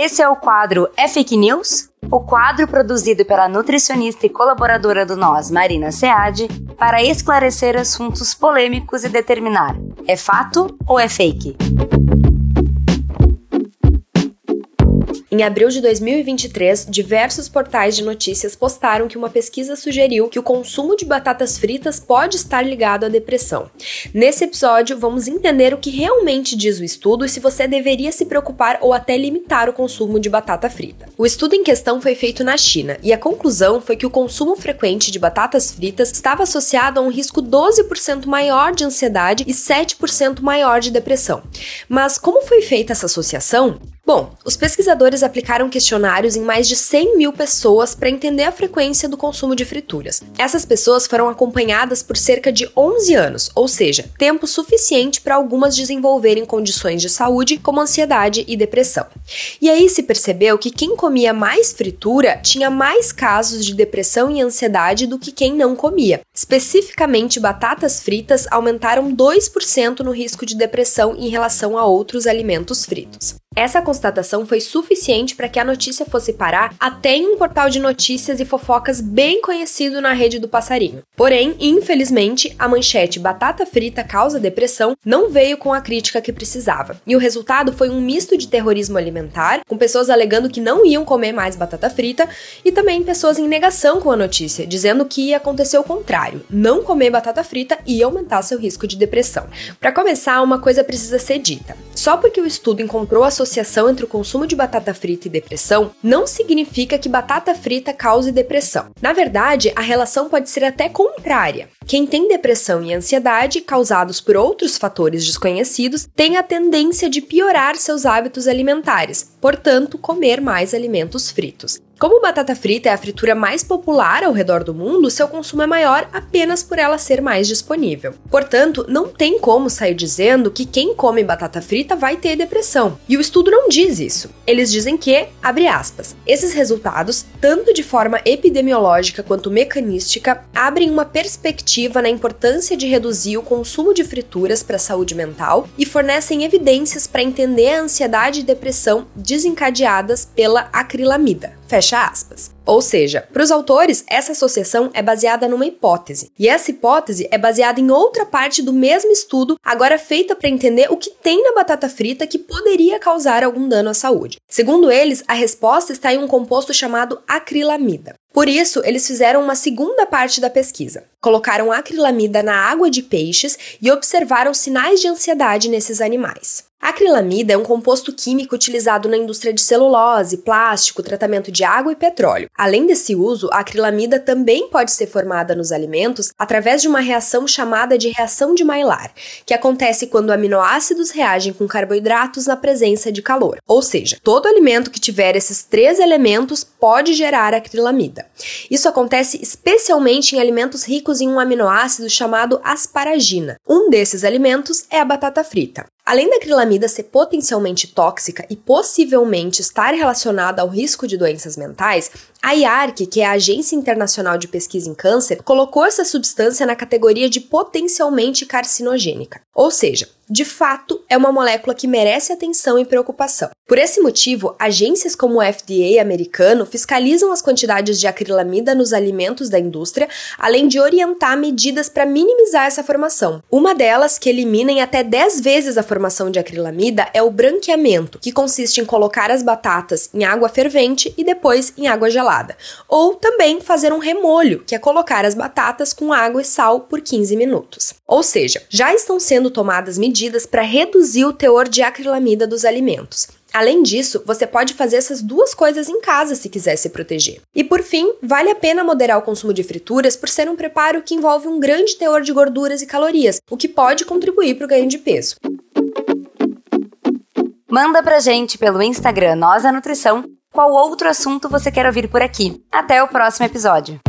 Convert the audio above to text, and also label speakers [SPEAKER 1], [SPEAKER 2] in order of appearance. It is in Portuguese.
[SPEAKER 1] Esse é o quadro É Fake News? O quadro produzido pela nutricionista e colaboradora do Nós, Marina Seade, para esclarecer assuntos polêmicos e determinar: é fato ou é fake?
[SPEAKER 2] Em abril de 2023, diversos portais de notícias postaram que uma pesquisa sugeriu que o consumo de batatas fritas pode estar ligado à depressão. Nesse episódio, vamos entender o que realmente diz o estudo e se você deveria se preocupar ou até limitar o consumo de batata frita. O estudo em questão foi feito na China e a conclusão foi que o consumo frequente de batatas fritas estava associado a um risco 12% maior de ansiedade e 7% maior de depressão. Mas como foi feita essa associação? Bom, os pesquisadores aplicaram questionários em mais de 100 mil pessoas para entender a frequência do consumo de frituras. Essas pessoas foram acompanhadas por cerca de 11 anos, ou seja, tempo suficiente para algumas desenvolverem condições de saúde como ansiedade e depressão. E aí se percebeu que quem comia mais fritura tinha mais casos de depressão e ansiedade do que quem não comia. Especificamente, batatas fritas aumentaram 2% no risco de depressão em relação a outros alimentos fritos. Essa constatação foi suficiente para que a notícia fosse parar até em um portal de notícias e fofocas bem conhecido na rede do passarinho. Porém, infelizmente, a manchete Batata frita causa depressão não veio com a crítica que precisava. E o resultado foi um misto de terrorismo alimentar, com pessoas alegando que não iam comer mais batata frita, e também pessoas em negação com a notícia, dizendo que ia acontecer o contrário: não comer batata frita ia aumentar seu risco de depressão. Para começar, uma coisa precisa ser dita. Só porque o estudo encontrou associação entre o consumo de batata frita e depressão, não significa que batata frita cause depressão. Na verdade, a relação pode ser até contrária. Quem tem depressão e ansiedade causados por outros fatores desconhecidos tem a tendência de piorar seus hábitos alimentares, portanto, comer mais alimentos fritos. Como batata frita é a fritura mais popular ao redor do mundo, seu consumo é maior apenas por ela ser mais disponível. Portanto, não tem como sair dizendo que quem come batata frita vai ter depressão. E o estudo não diz isso. Eles dizem que, abre aspas, esses resultados, tanto de forma epidemiológica quanto mecanística, abrem uma perspectiva na importância de reduzir o consumo de frituras para a saúde mental e fornecem evidências para entender a ansiedade e depressão desencadeadas pela acrilamida. Fecha aspas. Ou seja, para os autores, essa associação é baseada numa hipótese. E essa hipótese é baseada em outra parte do mesmo estudo, agora feita para entender o que tem na batata frita que poderia causar algum dano à saúde. Segundo eles, a resposta está em um composto chamado acrilamida. Por isso, eles fizeram uma segunda parte da pesquisa. Colocaram acrilamida na água de peixes e observaram sinais de ansiedade nesses animais. Acrilamida é um composto químico utilizado na indústria de celulose, plástico, tratamento de água e petróleo. Além desse uso, a acrilamida também pode ser formada nos alimentos através de uma reação chamada de reação de Maillard, que acontece quando aminoácidos reagem com carboidratos na presença de calor. Ou seja, todo alimento que tiver esses três elementos pode gerar acrilamida. Isso acontece especialmente em alimentos ricos em um aminoácido chamado asparagina. Um desses alimentos é a batata frita. Além da acrilamida ser potencialmente tóxica e possivelmente estar relacionada ao risco de doenças mentais, a IARC, que é a Agência Internacional de Pesquisa em Câncer, colocou essa substância na categoria de potencialmente carcinogênica. Ou seja, de fato, é uma molécula que merece atenção e preocupação. Por esse motivo, agências como o FDA americano fiscalizam as quantidades de acrilamida nos alimentos da indústria, além de orientar medidas para minimizar essa formação. Uma delas, que elimina em até 10 vezes a formação de acrilamida, é o branqueamento, que consiste em colocar as batatas em água fervente e depois em água gelada. Ou também fazer um remolho, que é colocar as batatas com água e sal por 15 minutos. Ou seja, já estão sendo tomadas medidas para reduzir o teor de acrilamida dos alimentos. Além disso, você pode fazer essas duas coisas em casa se quiser se proteger. E por fim, vale a pena moderar o consumo de frituras por ser um preparo que envolve um grande teor de gorduras e calorias, o que pode contribuir para o ganho de peso.
[SPEAKER 1] Manda pra gente pelo Instagram Nós a Nutrição qual outro assunto você quer ouvir por aqui. Até o próximo episódio.